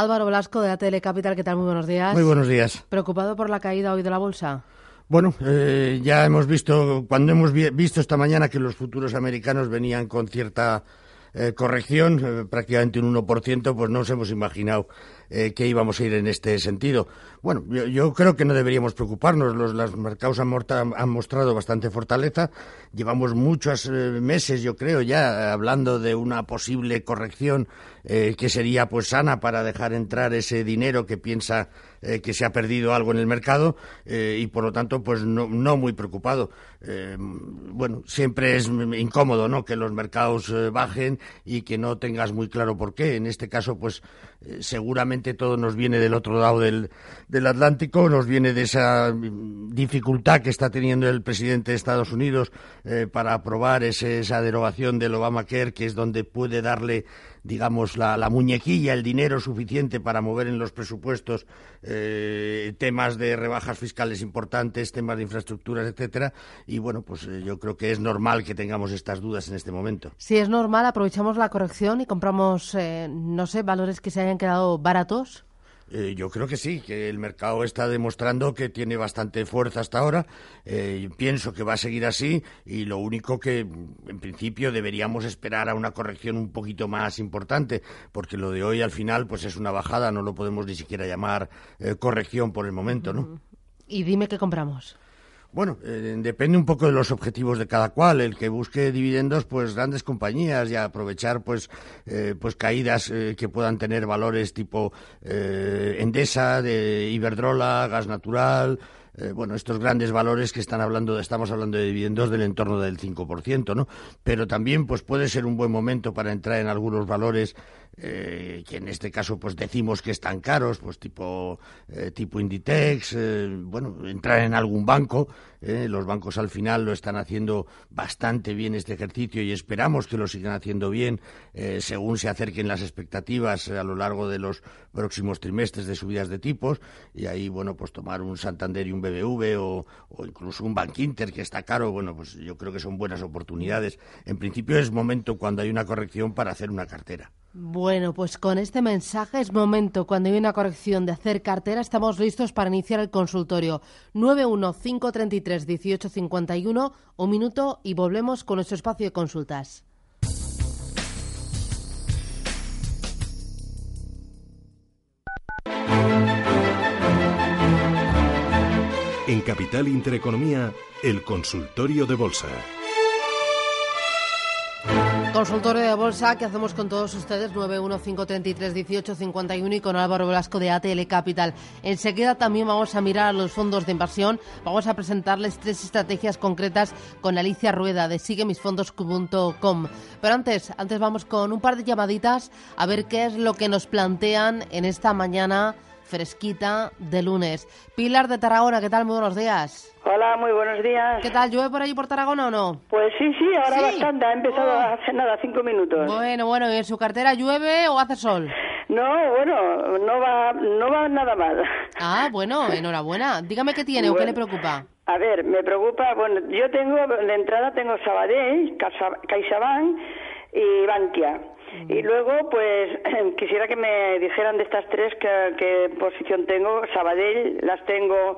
Álvaro Blasco de ATL Capital, ¿qué tal? Muy buenos días. Muy buenos días. ¿Preocupado por la caída hoy de la bolsa? Bueno, eh, ya hemos visto, cuando hemos visto esta mañana que los futuros americanos venían con cierta eh, corrección, eh, prácticamente un 1%, pues no nos hemos imaginado eh, que íbamos a ir en este sentido. Bueno, yo, creo que no deberíamos preocuparnos. Los, mercados han, mostrado bastante fortaleza. Llevamos muchos meses, yo creo, ya hablando de una posible corrección que sería pues sana para dejar entrar ese dinero que piensa que se ha perdido algo en el mercado y por lo tanto pues no, no muy preocupado. bueno, siempre es incómodo, ¿no? Que los mercados bajen y que no tengas muy claro por qué. En este caso, pues eh, todo nos viene del otro lado del, Atlántico, nos viene de esa mm, dificultad que está teniendo el presidente de Estados Unidos eh, para aprobar esa derogación del Obamacare, que es donde puede darle digamos, la, la, muñequilla, el dinero suficiente para mover en los presupuestos eh, temas de rebajas fiscales importantes, temas de infraestructuras, etcétera. Y bueno, pues eh, yo creo que es normal que tengamos estas dudas en este momento. Si es normal, aprovechamos la corrección y compramos, eh, no sé, valores que se hayan quedado baratos. Eh, yo creo que sí, que el mercado está demostrando que tiene bastante fuerza hasta ahora. Eh, pienso que va a seguir así y lo único que, en principio, deberíamos esperar a una corrección un poquito más importante, porque lo de hoy al final pues es una bajada, no lo podemos ni siquiera llamar eh, corrección por el momento, ¿no? Y dime qué compramos. Bueno, eh, depende un poco de los objetivos de cada cual. El que busque dividendos, pues grandes compañías y aprovechar, pues, eh, pues caídas eh, que puedan tener valores tipo Endesa, de Iberdrola, gas natural. bueno, estos grandes valores que están hablando, estamos hablando de dividendos del entorno del 5%, ¿no? Pero también, pues puede ser un buen momento para entrar en algunos valores que en este caso pues decimos que están caros, pues tipo, tipo Inditex, bueno, entrar en algún banco ¿eh? los bancos al final lo están haciendo bastante bien este ejercicio y esperamos que lo sigan haciendo bien eh, según se acerquen las expectativas a lo largo de los próximos trimestres de subidas de tipos y ahí, bueno, pues tomar un Santander y un BBV o, o incluso un Bank Inter que está caro, bueno, pues yo creo que son buenas oportunidades. En principio es momento cuando hay una corrección para hacer una cartera. Bueno, pues con este mensaje es momento, cuando hay una corrección de hacer cartera, estamos listos para iniciar el consultorio. 915331851, un minuto y volvemos con nuestro espacio de consultas. En Capital Intereconomía, el consultorio de bolsa. Consultorio de bolsa que hacemos con todos ustedes 915331851 y con Álvaro Velasco de ATL Capital. Enseguida también vamos a mirar a los fondos de inversión. Vamos a presentarles tres estrategias concretas con Alicia Rueda de siguemisfondos.com. Pero antes, antes vamos con un par de llamaditas a ver qué es lo que nos plantean en esta mañana fresquita de lunes. Pilar de Tarragona, ¿qué tal? Muy buenos días. Hola, muy buenos días. ¿Qué tal? ¿Llueve por allí por Tarragona o no? Pues sí, sí, ahora bastante. Ha empezado oh. hace nada, cinco minutos. Bueno, bueno, ¿y en su cartera llueve o hace sol? No, bueno, no va, no va nada mal. Ah, bueno, enhorabuena. Dígame qué tiene o qué le preocupa. A ver, me preocupa, bueno, yo tengo, de entrada tengo Sabadell, CaixaBank y Bankia. Y luego, pues, quisiera que me dijeran de estas tres qué, posición tengo. Sabadell las tengo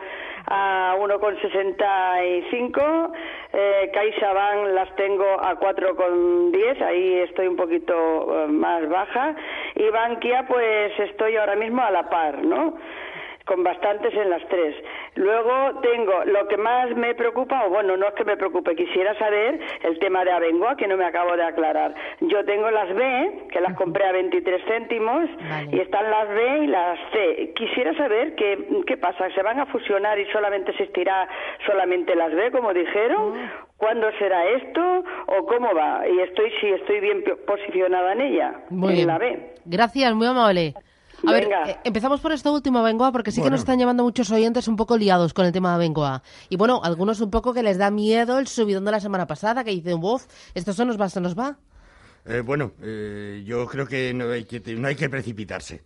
a 1,65, eh, CaixaBank las tengo a 4,10, ahí estoy un poquito eh, más baja, y Bankia, pues, estoy ahora mismo a la par, ¿no? Con bastantes en las tres. Luego tengo lo que más me preocupa, o bueno, no es que me preocupe, quisiera saber el tema de Abengoa, que no me acabo de aclarar. Yo tengo las B, que las compré a 23 céntimos, y están las B y las C. Quisiera saber qué, qué pasa, ¿se van a fusionar y solamente existirá solamente las B, como dijeron? Oh. ¿Cuándo será esto o cómo va? Y estoy si estoy bien posicionada en ella, en la B. Gracias, muy amable. A ver, eh, empezamos por esto último, Bengoa, porque sí que nos están llevando muchos oyentes un poco liados con el tema de Bengoa. Y bueno, algunos un poco que les da miedo el subidón de la semana pasada, que dicen, uff, esto se nos va, se nos va. Eh, bueno, eh, yo creo que no hay que, no hay que precipitarse.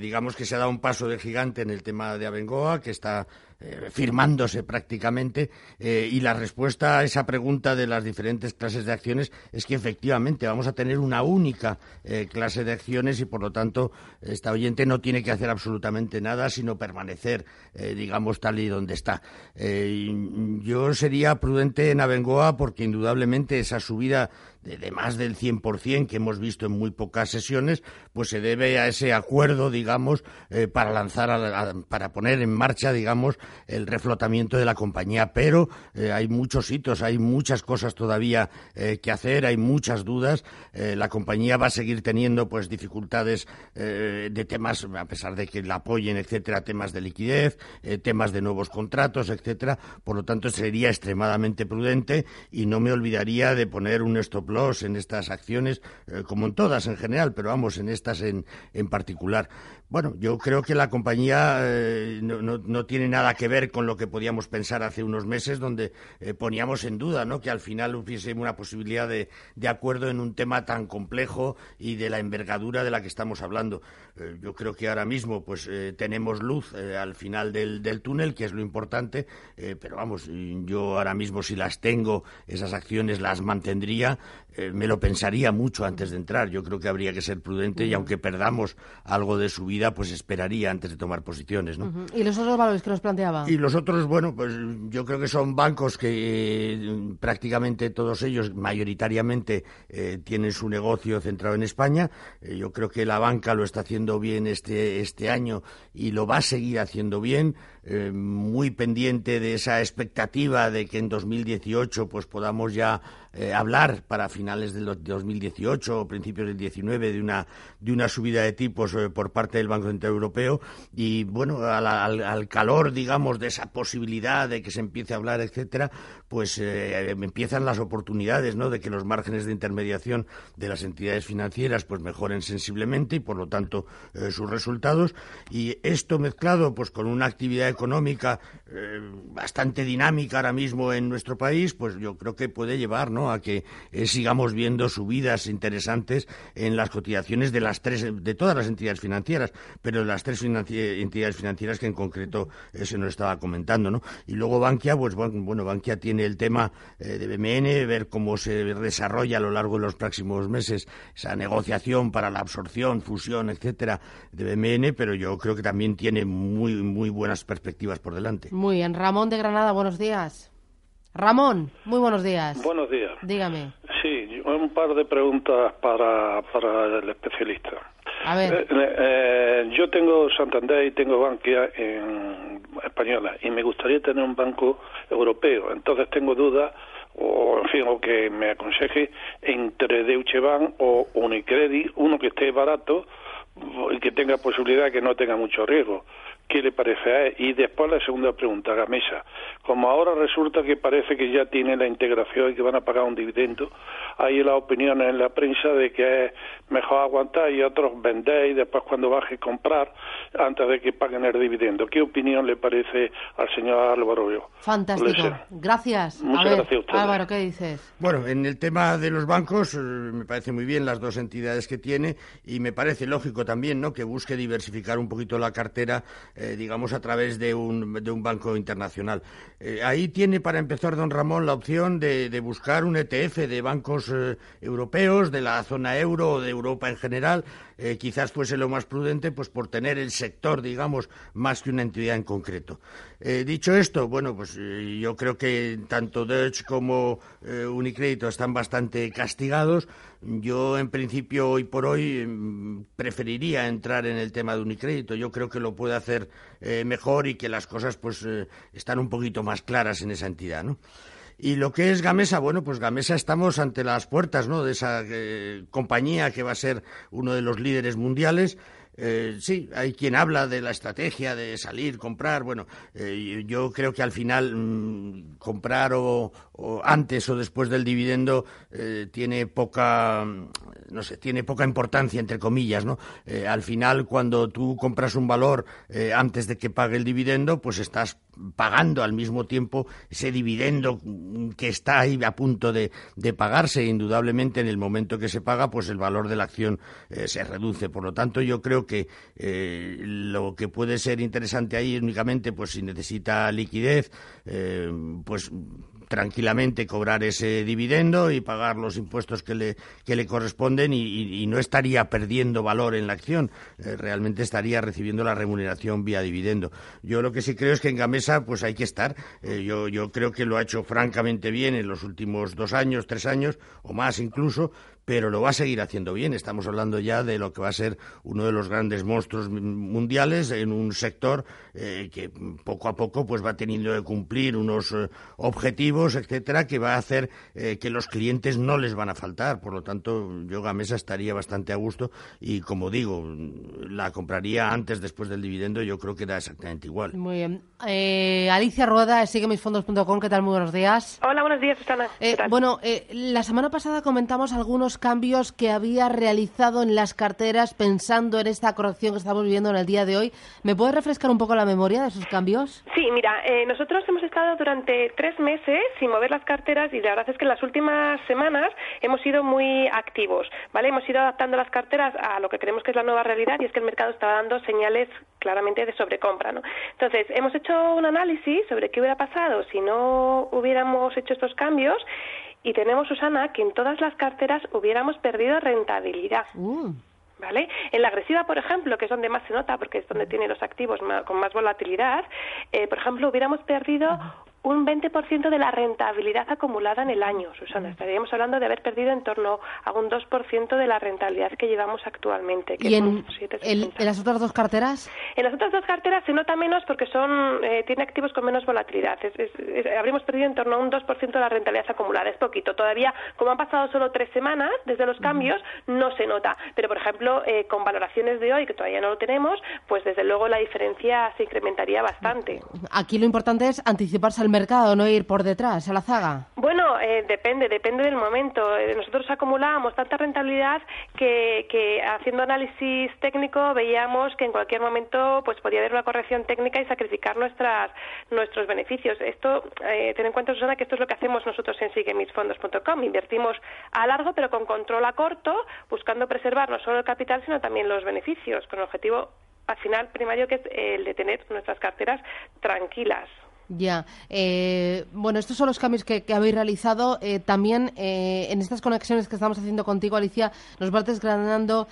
digamos que se ha dado un paso de gigante en el tema de Abengoa, que está eh, firmándose prácticamente eh, y la respuesta a esa pregunta de las diferentes clases de acciones es que efectivamente vamos a tener una única eh, clase de acciones y por lo tanto esta oyente no tiene que hacer absolutamente nada sino permanecer digamos tal y donde está. Yo sería prudente en Abengoa porque indudablemente esa subida de, más del 100% que hemos visto en muy pocas sesiones, pues se debe a ese acuerdo, digamos, para lanzar, para poner en marcha, digamos, el reflotamiento de la compañía. Pero eh, hay muchos hitos, hay muchas cosas todavía eh, que hacer, hay muchas dudas. la compañía va a seguir teniendo, pues, dificultades de temas, a pesar de que la apoyen, etcétera, temas de liquidez, temas de nuevos contratos, etcétera. Por lo tanto, sería extremadamente prudente y no me olvidaría de poner un stop en estas acciones, eh, como en todas en general, pero vamos, en estas en, en particular. Bueno, yo creo que la compañía eh, no, no, tiene nada que ver con lo que podíamos pensar hace unos meses, donde eh, poníamos en duda ¿no? que al final hubiese una posibilidad de, de, acuerdo en un tema tan complejo y de la envergadura de la que estamos hablando. Eh, yo creo que ahora mismo pues tenemos luz al final del, del, túnel, que es lo importante, pero vamos, yo ahora mismo si las tengo, esas acciones las mantendría, me lo pensaría mucho antes de entrar. Yo creo que habría que ser prudente y aunque perdamos algo de su pues esperaría antes de tomar posiciones. ¿no? ¿Y los otros valores que nos planteaba? Y los otros, bueno, pues yo creo que son bancos que eh, prácticamente todos ellos, mayoritariamente, eh, tienen su negocio centrado en España. Eh, yo creo que la banca lo está haciendo bien este, este año y lo va a seguir haciendo bien. Muy pendiente de esa expectativa de que en 2018 pues podamos ya eh, hablar para finales del 2018 o principios del 19 de una, de una subida de tipos eh, por parte del Banco Central Europeo y bueno, al, al, calor, digamos, de esa posibilidad de que se empiece a hablar, etcétera, pues eh, empiezan las oportunidades, ¿no?, de que los márgenes de intermediación de las entidades financieras pues mejoren sensiblemente y por lo tanto sus resultados y esto mezclado pues con una actividad económica bastante dinámica ahora mismo en nuestro país, pues yo creo que puede llevar, ¿no? a que eh, sigamos viendo subidas interesantes en las cotizaciones de las tres, de todas las entidades financieras, pero las tres entidades financieras que en concreto eh, se nos estaba comentando, ¿no? Y luego Bankia, pues bueno, Bankia tiene el tema eh, de BMN, ver cómo se desarrolla a lo largo de los próximos meses esa negociación para la absorción, fusión, etcétera, de BMN, pero yo creo que también tiene muy, muy buenas perspectivas por delante. Muy bien. Ramón de Granada, buenos días. Ramón, muy buenos días. Buenos días. Dígame. Sí, un par de preguntas para, para el especialista. A ver. Eh, eh, yo tengo Santander y tengo Bankia en española y me gustaría tener un banco europeo. Entonces tengo dudas o en fin, o que me aconseje entre Deutsche Bank o Unicredit, uno que esté barato y que tenga posibilidad que no tenga mucho riesgo qué le parece a él. Y después la segunda pregunta, Gamesa. Como ahora resulta que parece que ya tiene la integración y que van a pagar un dividendo, hay las opiniones en la prensa de que es mejor aguantar y otros vender y después cuando baje comprar antes de que paguen el dividendo. ¿Qué opinión le parece al señor Álvaro? Fantástico. Gracias. Muchas gracias a usted. Álvaro, ¿qué dices? Bueno, en el tema de los bancos eh, me parece muy bien las dos entidades que tiene y me parece lógico también ¿no? que busque diversificar un poquito la cartera eh, digamos, a través de un, de un banco internacional. Eh, ahí tiene, para empezar, don Ramón, la opción de, de buscar un ETF de bancos eh, europeos, de la zona euro o de Europa en general. quizás fuese lo más prudente, pues por tener el sector, digamos, más que una entidad en concreto. dicho esto, bueno, pues yo creo que tanto Deutsche como Unicrédito están bastante castigados. Yo, en principio, hoy por hoy, mm, preferiría entrar en el tema de Unicrédito. Yo creo que lo puede hacer eh, mejor y que las cosas pues eh, están un poquito más claras en esa entidad, ¿no? Y lo que es Gamesa, bueno, pues Gamesa estamos ante las puertas, ¿no? De esa eh, compañía que va a ser uno de los líderes mundiales eh, sí, hay quien habla de la estrategia de salir, comprar. Bueno, eh, yo creo que al final mm, comprar o, antes o después del dividendo eh, tiene poca, mm, no sé, tiene poca importancia entre comillas, ¿no? al final, cuando tú compras un valor antes de que pague el dividendo, pues estás pagando al mismo tiempo ese dividendo que está ahí a punto de, pagarse. Indudablemente, en el momento que se paga, pues el valor de la acción eh, se reduce. Por lo tanto, yo creo que eh, lo que puede ser interesante ahí únicamente, pues si necesita liquidez, eh, pues tranquilamente cobrar ese dividendo y pagar los impuestos que le, que le corresponden y, no estaría perdiendo valor en la acción, eh, realmente estaría recibiendo la remuneración vía dividendo. Yo lo que sí creo es que en Gamesa pues hay que estar. Eh, yo, yo creo que lo ha hecho francamente bien en los últimos dos años, tres años o más incluso, pero lo va a seguir haciendo bien. Estamos hablando ya de lo que va a ser uno de los grandes monstruos mundiales en un sector eh, que poco a poco pues va teniendo que cumplir unos eh, objetivos, etcétera, que va a hacer eh, que los clientes no les van a faltar. Por lo tanto, yo Gamesa estaría bastante a gusto y, como digo, la compraría antes, después del dividendo. Yo creo que da exactamente igual. Muy bien. Alicia Rueda, síguemisfondos.com. ¿Qué tal? Muy buenos días. Hola, buenos días, Susana. bueno, la semana pasada comentamos algunos cambios que había realizado en las carteras pensando en esta corrección que estamos viviendo en el día de hoy. ¿Me puedes refrescar un poco la memoria de esos cambios? Sí, mira, eh, nosotros hemos estado durante tres meses sin mover las carteras y la verdad es que en las últimas semanas hemos sido muy activos, ¿vale? Hemos ido adaptando las carteras a lo que creemos que es la nueva realidad y es que el mercado está dando señales claramente de sobrecompra, ¿no? Entonces, hemos hecho un análisis sobre qué hubiera pasado si no hubiéramos hecho estos cambios y tenemos, Susana, que en todas las carteras hubiéramos perdido rentabilidad. Uh. ¿Vale? En la agresiva, por ejemplo, que es donde más se nota, porque es donde tiene los activos con más volatilidad, eh, por ejemplo, hubiéramos perdido un 20% de la rentabilidad acumulada en el año, Susana. Estaríamos hablando de haber perdido en torno a un 2% de la rentabilidad que llevamos actualmente. ¿Y en, las otras dos carteras? En las otras dos carteras se nota menos porque son eh, tiene activos con menos volatilidad. habríamos perdido en torno a un 2% de la rentabilidad acumulada. Es poquito. Todavía, como han pasado solo tres semanas desde los cambios, no se nota. Pero, por ejemplo, eh, con valoraciones de hoy, que todavía no lo tenemos, pues desde luego la diferencia se incrementaría bastante. Aquí lo importante es anticiparse al mercado, no ir por detrás, a la zaga? Bueno, eh, depende, depende del momento. Eh, nosotros acumulábamos tanta rentabilidad que, que, haciendo análisis técnico veíamos que en cualquier momento pues podía haber una corrección técnica y sacrificar nuestras nuestros beneficios. Esto, eh, ten en cuenta, Susana, que esto es lo que hacemos nosotros en siguemisfondos.com. Invertimos a largo, pero con control a corto, buscando preservar no solo el capital, sino también los beneficios, con el objetivo al final primario que es el de tener nuestras carteras tranquilas. Ya. Eh, bueno, estos son los cambios que, habéis realizado. Eh, también eh, en estas conexiones que estamos haciendo contigo, Alicia, nos vas desgranando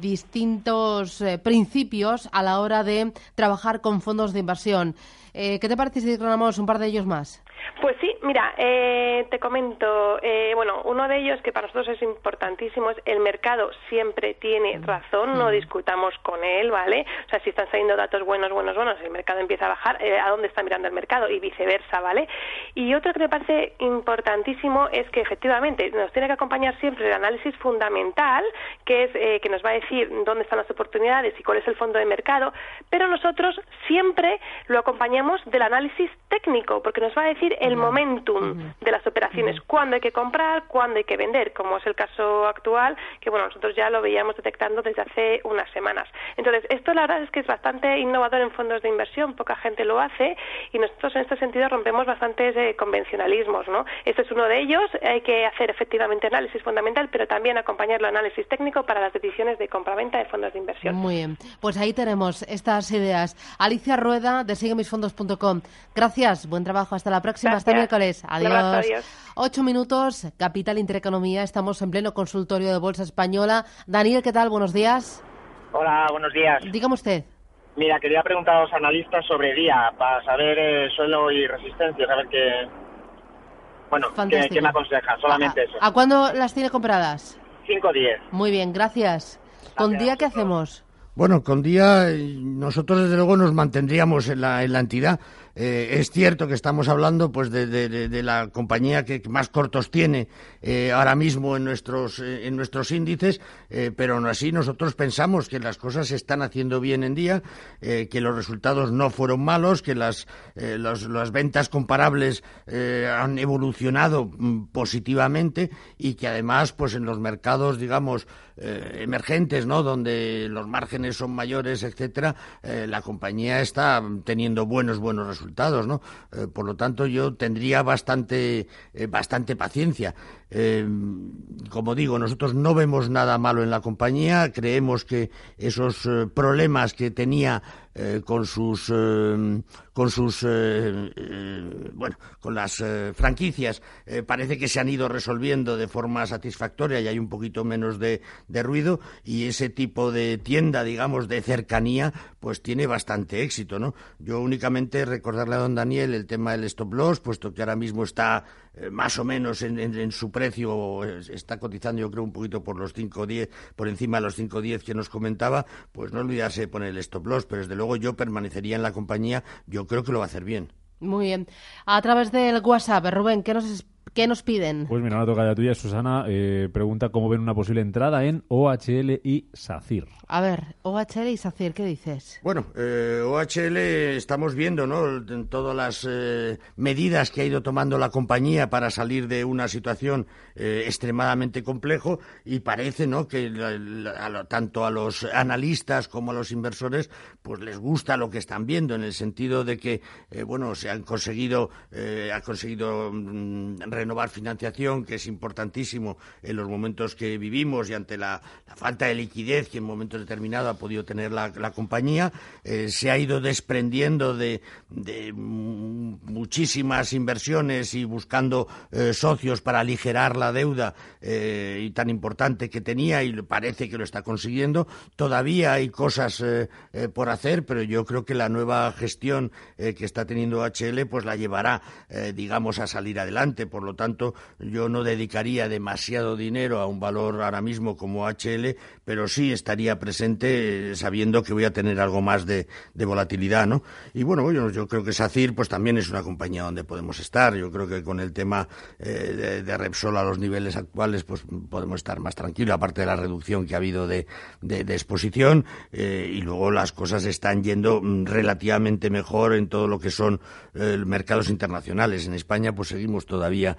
distintos principios a la hora de trabajar con fondos de inversión. ¿Qué te parece si desgranamos un par de ellos más? Pues sí, mira, eh, te comento, eh, bueno, uno de ellos que para nosotros es importantísimo es el mercado siempre tiene razón, no discutamos con él, ¿vale? O sea, si están saliendo datos buenos, buenos, buenos, el mercado empieza a bajar, eh, ¿a dónde está mirando el mercado? Y viceversa, ¿vale? Y otro que me parece importantísimo es que efectivamente nos tiene que acompañar siempre el análisis fundamental, que es que nos va a decir dónde están las oportunidades y cuál es el fondo de mercado, pero nosotros siempre lo acompañamos del análisis técnico, porque nos va a decir el momentum de las operaciones, cuándo hay que comprar, cuándo hay que vender, como es el caso actual, que bueno, nosotros ya lo veíamos detectando desde hace unas semanas. Entonces, esto la verdad es que es bastante innovador en fondos de inversión, poca gente lo hace y nosotros en este sentido rompemos bastantes eh, convencionalismos, ¿no? Este es uno de ellos, hay que hacer efectivamente análisis fundamental, pero también acompañarlo análisis técnico para las decisiones de compraventa de fondos de inversión. Muy bien, pues ahí tenemos estas ideas. Alicia Rueda de Gracias, buen trabajo, hasta la próxima hasta miércoles. Adiós. Ocho minutos, Capital Intereconomía. Estamos en pleno consultorio de Bolsa Española. Daniel, ¿qué tal? Buenos días. Hola, buenos días. Dígame usted. Mira, quería preguntar a los analistas sobre día para saber eh, suelo y resistencia, saber qué. Bueno, qué, me aconseja, solamente eso. ¿A cuándo las tiene compradas? 5 10. Muy bien, gracias. ¿Con día qué hacemos? Bueno, con día nosotros desde luego nos mantendríamos en la, en la entidad. Eh, es cierto que estamos hablando pues de, la compañía que más cortos tiene eh, ahora mismo en nuestros eh, en nuestros índices, pero aún así nosotros pensamos que las cosas se están haciendo bien en día, que los resultados no fueron malos, que las las ventas comparables han evolucionado mm, positivamente y que además pues en los mercados digamos emergentes, ¿no? Donde los márgenes son mayores, etcétera, la compañía está teniendo buenos buenos resultados resultados, ¿no? Eh, por lo tanto, yo tendría bastante, eh, bastante paciencia. Como digo, nosotros no vemos nada malo en la compañía, creemos que esos problemas que tenía eh, con sus eh, con sus eh, bueno con las franquicias parece que se han ido resolviendo de forma satisfactoria y hay un poquito menos de, de, ruido. Y ese tipo de tienda digamos de cercanía pues tiene bastante éxito no yo únicamente recordarle a don Daniel el tema del stop loss puesto que ahora mismo está más o menos en, su precio está cotizando yo creo un poquito por los 5.10 por encima de los 5.10 que nos comentaba pues no olvidarse poner el stop loss pero desde luego luego yo permanecería en la compañía, yo creo que lo va a hacer bien. Muy bien. A través del WhatsApp, Rubén, ¿qué nos ¿Qué nos piden? Pues mira, la toca ya tuya. Susana eh, pregunta cómo ven una posible entrada en OHL y SACIR. A ver, OHL y SACIR, ¿qué dices? Bueno, eh, OHL estamos viendo, ¿no? Todas las eh, medidas que ha ido tomando la compañía para salir de una situación extremadamente complejo y parece, ¿no? Que tanto a los analistas como a los inversores, pues les gusta lo que están viendo en el sentido de que, bueno, se han conseguido, ha conseguido mm, renovar financiación, que es importantísimo en los momentos que vivimos y ante la, falta de liquidez que en momentos determinados ha podido tener la, compañía. Eh, se ha ido desprendiendo de, muchísimas inversiones y buscando eh, socios para aligerar la deuda eh, y tan importante que tenía y parece que lo está consiguiendo. Todavía hay cosas por hacer, pero yo creo que la nueva gestión que está teniendo HL pues la llevará, digamos, a salir adelante. Por lo tanto, yo no dedicaría demasiado dinero a un valor ahora mismo como HL, pero sí estaría presente eh, sabiendo que voy a tener algo más de, volatilidad, ¿no? Y bueno, yo, creo que SACIR pues también es una compañía donde podemos estar. Yo creo que con el tema eh, de, Repsol a los niveles actuales pues podemos estar más tranquilos, aparte de la reducción que ha habido de, exposición eh, y luego las cosas están yendo mm, relativamente mejor en todo lo que son mercados internacionales. En España pues seguimos todavía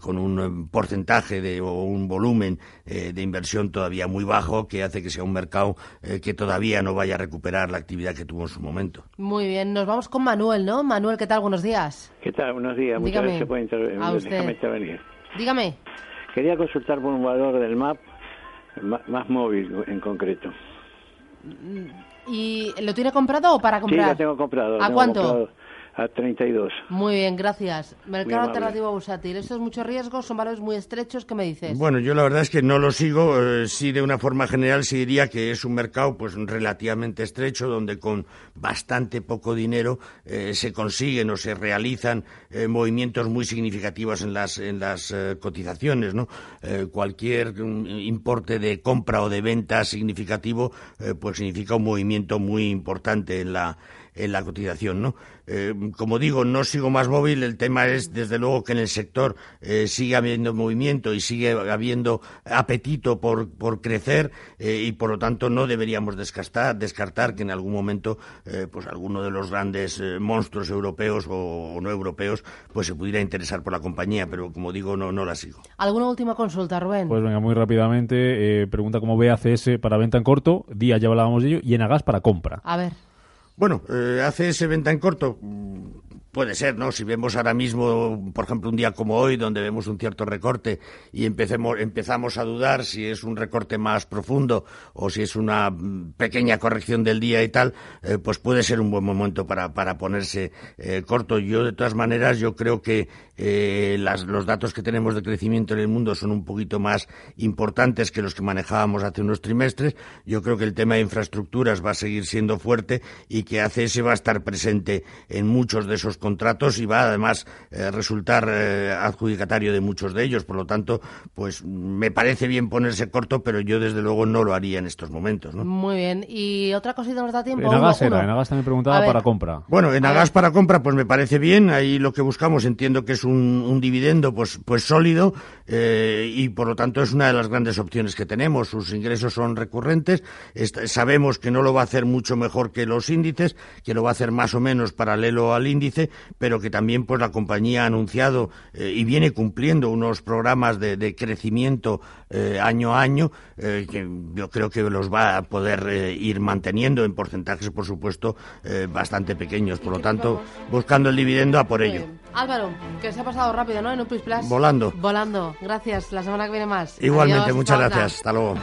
con un porcentaje de, o un volumen de inversión todavía muy bajo que hace que sea un mercado eh, que todavía no vaya a recuperar la actividad que tuvo en su momento. Muy bien, nos vamos con Manuel, ¿no? Manuel, ¿qué tal? Buenos días. ¿Qué tal? Buenos días. Muchas gracias por intervenir. Dígame. Quería consultar por un valor del MAP, más móvil en concreto. ¿Y lo tiene comprado o para comprar? Sí, lo tengo comprado. ¿A cuánto? A 32. Muy bien, gracias. Mercado alternativo bursátil. ¿Estos muchos riesgos? ¿Son valores muy estrechos? ¿Qué me dices? Bueno, yo la verdad es que no lo sigo. Eh, sí, de una forma general, sí diría que es un mercado pues relativamente estrecho, donde con bastante poco dinero eh, se consiguen o se realizan eh, movimientos muy significativos en las, en las cotizaciones. ¿no? cualquier mm, importe de compra o de venta significativo pues significa un movimiento muy importante en la en la cotización, ¿no? Eh, como digo, no sigo más móvil. El tema es, desde luego, que en el sector eh, sigue habiendo movimiento y sigue habiendo apetito por, por crecer eh, y, por lo tanto, no deberíamos descartar, descartar que en algún momento, pues alguno de los grandes monstruos europeos o, no europeos, pues se pudiera interesar por la compañía. Pero, como digo, no, no la sigo. ¿Alguna última consulta, Rubén? Pues venga, muy rápidamente. pregunta cómo ve ACS para venta en corto. Día ya hablábamos de ello. Y en Agas para compra. A ver. Bueno, eh, hace ese venta en corto. Puede ser, ¿no? Si vemos ahora mismo, por ejemplo, un día como hoy, donde vemos un cierto recorte y empecemos, empezamos a dudar si es un recorte más profundo o si es una pequeña corrección del día y tal, eh, pues puede ser un buen momento para, ponerse eh, corto. Yo, de todas maneras, yo creo que eh, los datos que tenemos de crecimiento en el mundo son un poquito más importantes que los que manejábamos hace unos trimestres. Yo creo que el tema de infraestructuras va a seguir siendo fuerte y que ACS va a estar presente en muchos de esos contratos y va además a eh, resultar eh, adjudicatario de muchos de ellos. Por lo tanto, pues me parece bien ponerse corto, pero yo desde luego no lo haría en estos momentos. ¿no? Muy bien. Y otra cosita nos da tiempo. En Agas era, en Agas también preguntaba para compra. Bueno, en Agas para compra pues me parece bien. Ahí lo que buscamos entiendo que es un, un dividendo pues, pues sólido eh, y por lo tanto es una de las grandes opciones que tenemos. Sus ingresos son recurrentes. sabemos que no lo va a hacer mucho mejor que los índices, que lo va a hacer más o menos paralelo al índice pero que también pues la compañía ha anunciado eh, y viene cumpliendo unos programas de, de crecimiento eh, año a año, eh, que yo creo que los va a poder ir manteniendo en porcentajes, por supuesto, bastante pequeños. Por lo tanto, buscando el dividendo a por ello. Álvaro, que se ha pasado rápido, ¿no? En un Plus Volando. Volando. Gracias. La semana que viene más. Igualmente, muchas gracias. Hasta luego.